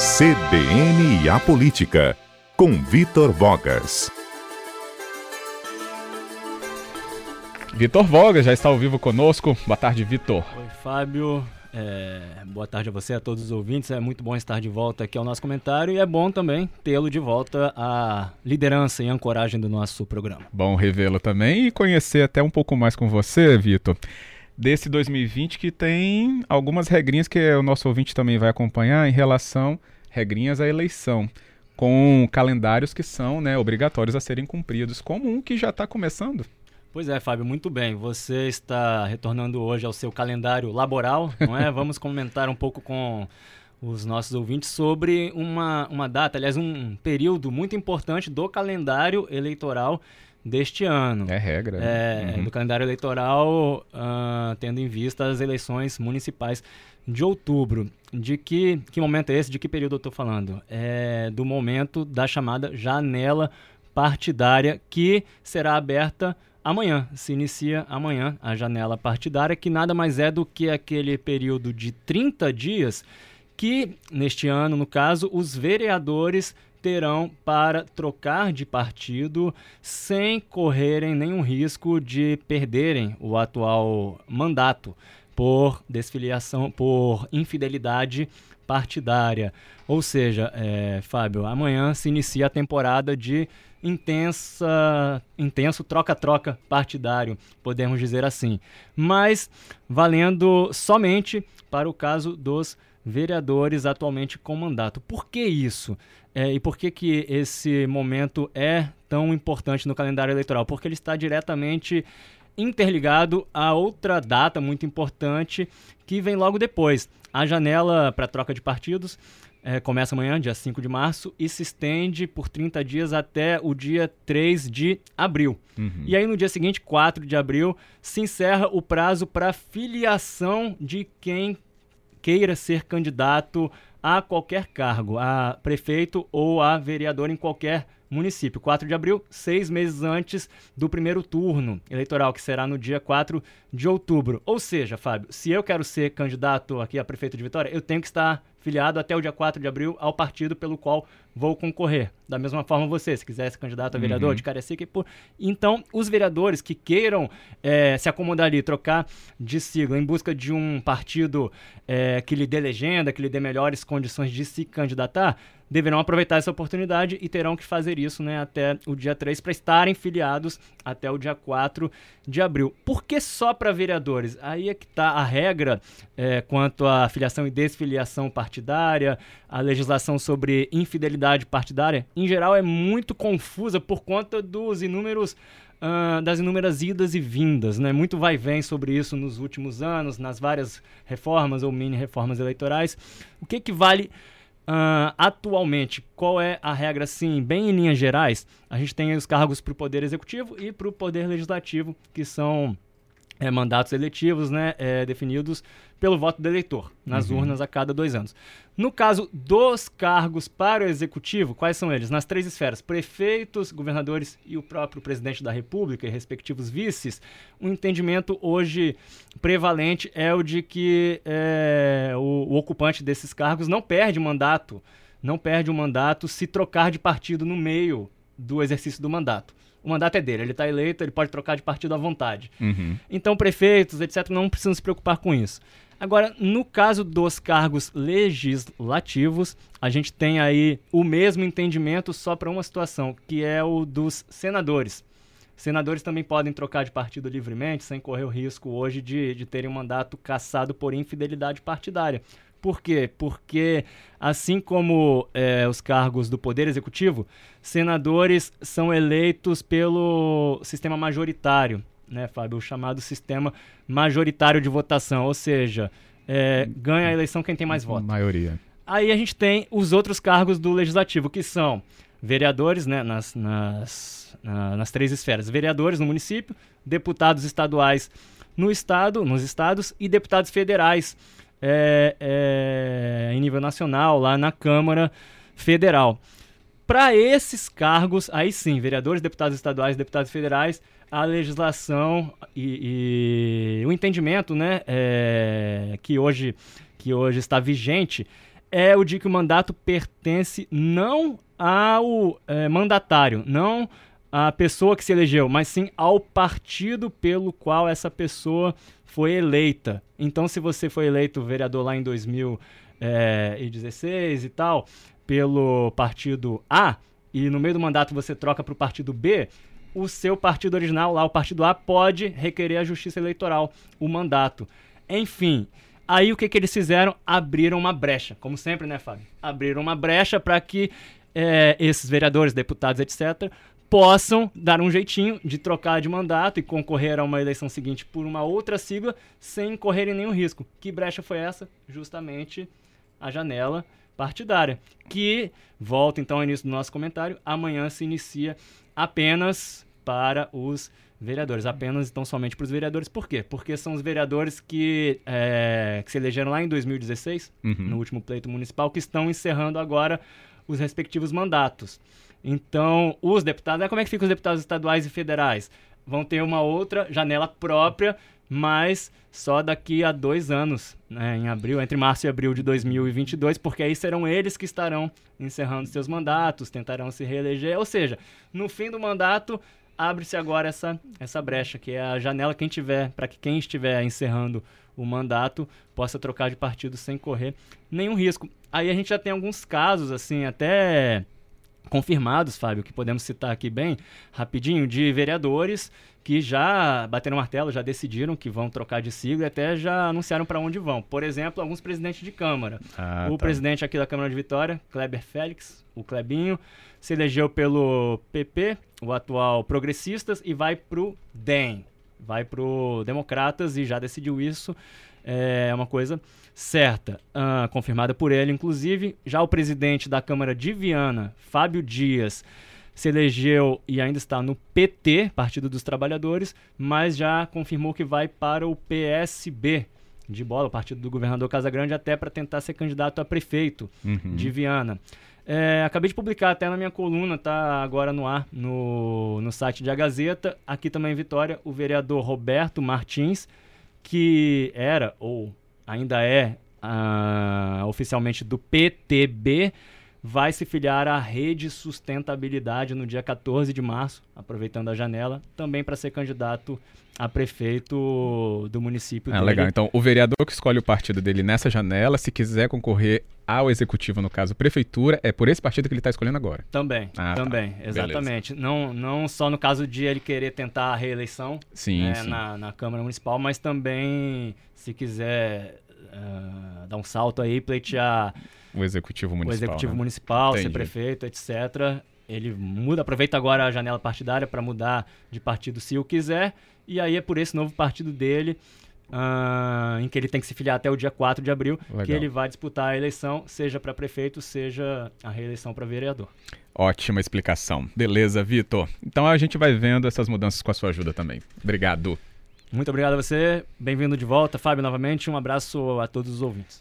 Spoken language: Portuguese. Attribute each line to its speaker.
Speaker 1: CBN e a Política, com Vitor Vogas.
Speaker 2: Vitor Vogas já está ao vivo conosco. Boa tarde, Vitor.
Speaker 3: Oi, Fábio. É, boa tarde a você, a todos os ouvintes. É muito bom estar de volta aqui ao nosso comentário e é bom também tê-lo de volta à liderança e ancoragem do nosso programa.
Speaker 2: Bom revê-lo também e conhecer até um pouco mais com você, Vitor. Desse 2020 que tem algumas regrinhas que o nosso ouvinte também vai acompanhar em relação regrinhas à eleição, com calendários que são né, obrigatórios a serem cumpridos, como um que já está começando.
Speaker 3: Pois é, Fábio, muito bem. Você está retornando hoje ao seu calendário laboral, não é? Vamos comentar um pouco com os nossos ouvintes sobre uma, uma data, aliás, um período muito importante do calendário eleitoral deste ano.
Speaker 2: É regra.
Speaker 3: Né? É, uhum. Do calendário eleitoral, uh, tendo em vista as eleições municipais de outubro. De que, que momento é esse? De que período eu estou falando? É do momento da chamada janela partidária que será aberta amanhã. Se inicia amanhã a janela partidária, que nada mais é do que aquele período de 30 dias que, neste ano, no caso, os vereadores terão para trocar de partido sem correrem nenhum risco de perderem o atual mandato por desfiliação, por infidelidade partidária. Ou seja, é, Fábio, amanhã se inicia a temporada de intensa, intenso troca-troca partidário, podemos dizer assim. Mas valendo somente para o caso dos vereadores atualmente com mandato. Por que isso? É, e por que, que esse momento é tão importante no calendário eleitoral? Porque ele está diretamente interligado a outra data muito importante que vem logo depois. A janela para troca de partidos é, começa amanhã, dia 5 de março, e se estende por 30 dias até o dia 3 de abril. Uhum. E aí, no dia seguinte, 4 de abril, se encerra o prazo para filiação de quem queira ser candidato a qualquer cargo, a prefeito ou a vereador em qualquer município. 4 de abril, seis meses antes do primeiro turno eleitoral, que será no dia 4 de outubro. Ou seja, Fábio, se eu quero ser candidato aqui a prefeito de Vitória, eu tenho que estar filiado até o dia 4 de abril ao partido pelo qual vou concorrer. Da mesma forma você, se quiser ser candidato a vereador uhum. de Cariacica. Por... Então, os vereadores que queiram é, se acomodar ali, trocar de sigla em busca de um partido é, que lhe dê legenda, que lhe dê melhores condições de se candidatar, deverão aproveitar essa oportunidade e terão que fazer isso né, até o dia 3 para estarem filiados até o dia 4 de abril. Por que só para vereadores? Aí é que está a regra é, quanto à filiação e desfiliação partidária, a legislação sobre infidelidade partidária, em geral é muito confusa por conta dos inúmeros Uh, das inúmeras idas e vindas, né? Muito vai vem sobre isso nos últimos anos, nas várias reformas ou mini reformas eleitorais. O que que vale Uh, atualmente, qual é a regra, sim, bem em linhas gerais? A gente tem os cargos para o Poder Executivo e para o Poder Legislativo, que são é, mandatos eletivos né, é, definidos pelo voto do eleitor nas uhum. urnas a cada dois anos. No caso dos cargos para o executivo, quais são eles? Nas três esferas: prefeitos, governadores e o próprio presidente da República e respectivos vices. O entendimento hoje prevalente é o de que é, o, o ocupante desses cargos não perde mandato, não perde o mandato se trocar de partido no meio do exercício do mandato o mandato é dele, ele está eleito, ele pode trocar de partido à vontade. Uhum. Então, prefeitos, etc., não precisam se preocupar com isso. Agora, no caso dos cargos legislativos, a gente tem aí o mesmo entendimento só para uma situação, que é o dos senadores. Senadores também podem trocar de partido livremente, sem correr o risco hoje de, de terem um mandato cassado por infidelidade partidária. Por quê? Porque, assim como é, os cargos do Poder Executivo, senadores são eleitos pelo sistema majoritário, né, Fábio? O chamado sistema majoritário de votação, ou seja, é, ganha a eleição quem tem mais votos.
Speaker 2: Maioria.
Speaker 3: Aí a gente tem os outros cargos do Legislativo, que são vereadores, né, nas, nas, na, nas três esferas. Vereadores no município, deputados estaduais no estado, nos estados e deputados federais é, é, em nível nacional, lá na Câmara Federal. Para esses cargos, aí sim, vereadores, deputados estaduais, deputados federais, a legislação e, e o entendimento né, é, que, hoje, que hoje está vigente é o de que o mandato pertence não ao é, mandatário, não à pessoa que se elegeu, mas sim ao partido pelo qual essa pessoa foi eleita. Então, se você foi eleito vereador lá em 2016 e tal, pelo partido A, e no meio do mandato você troca para o partido B, o seu partido original, lá o partido A, pode requerer a justiça eleitoral, o mandato. Enfim, aí o que, que eles fizeram? Abriram uma brecha, como sempre, né, Fábio? Abriram uma brecha para que é, esses vereadores, deputados, etc., possam dar um jeitinho de trocar de mandato e concorrer a uma eleição seguinte por uma outra sigla sem correrem nenhum risco. Que brecha foi essa? Justamente a janela partidária, que, volta então ao início do nosso comentário, amanhã se inicia apenas para os vereadores, apenas então somente para os vereadores. Por quê? Porque são os vereadores que, é, que se elegeram lá em 2016, uhum. no último pleito municipal, que estão encerrando agora os respectivos mandatos. Então, os deputados, como é que ficam os deputados estaduais e federais? Vão ter uma outra janela própria, mas só daqui a dois anos, né, em abril, entre março e abril de 2022, porque aí serão eles que estarão encerrando seus mandatos, tentarão se reeleger. Ou seja, no fim do mandato, abre-se agora essa, essa brecha, que é a janela quem tiver, para que quem estiver encerrando o mandato possa trocar de partido sem correr nenhum risco. Aí a gente já tem alguns casos, assim, até confirmados, Fábio, que podemos citar aqui bem rapidinho, de vereadores que já bateram martelo, já decidiram que vão trocar de sigla e até já anunciaram para onde vão. Por exemplo, alguns presidentes de Câmara. Ah, o tá. presidente aqui da Câmara de Vitória, Kleber Félix, o Klebinho, se elegeu pelo PP, o atual Progressistas, e vai para o DEM, vai para o Democratas e já decidiu isso. É uma coisa certa, uh, confirmada por ele, inclusive. Já o presidente da Câmara de Viana, Fábio Dias, se elegeu e ainda está no PT, Partido dos Trabalhadores, mas já confirmou que vai para o PSB de bola, o partido do governador Casagrande, até para tentar ser candidato a prefeito uhum. de Viana. É, acabei de publicar até na minha coluna, tá agora no ar, no, no site de A Gazeta. Aqui também em Vitória, o vereador Roberto Martins, que era ou ainda é uh, oficialmente do PTB, vai se filiar à Rede Sustentabilidade no dia 14 de março, aproveitando a janela, também para ser candidato a prefeito do município.
Speaker 2: Ah, dele. legal. Então, o vereador que escolhe o partido dele nessa janela, se quiser concorrer ao executivo, no caso, prefeitura, é por esse partido que ele está escolhendo agora.
Speaker 3: Também, ah, tá. também, tá. exatamente. Não, não só no caso de ele querer tentar a reeleição
Speaker 2: sim,
Speaker 3: né,
Speaker 2: sim.
Speaker 3: Na, na Câmara Municipal, mas também, se quiser uh, dar um salto aí, pleitear
Speaker 2: o executivo municipal.
Speaker 3: O executivo
Speaker 2: né?
Speaker 3: municipal, Entendi. ser prefeito, etc. Ele muda, aproveita agora a janela partidária para mudar de partido se o quiser. E aí é por esse novo partido dele, uh, em que ele tem que se filiar até o dia 4 de abril, Legal. que ele vai disputar a eleição, seja para prefeito, seja a reeleição para vereador.
Speaker 2: Ótima explicação. Beleza, Vitor. Então a gente vai vendo essas mudanças com a sua ajuda também. Obrigado.
Speaker 3: Muito obrigado a você. Bem-vindo de volta, Fábio, novamente. Um abraço a todos os ouvintes.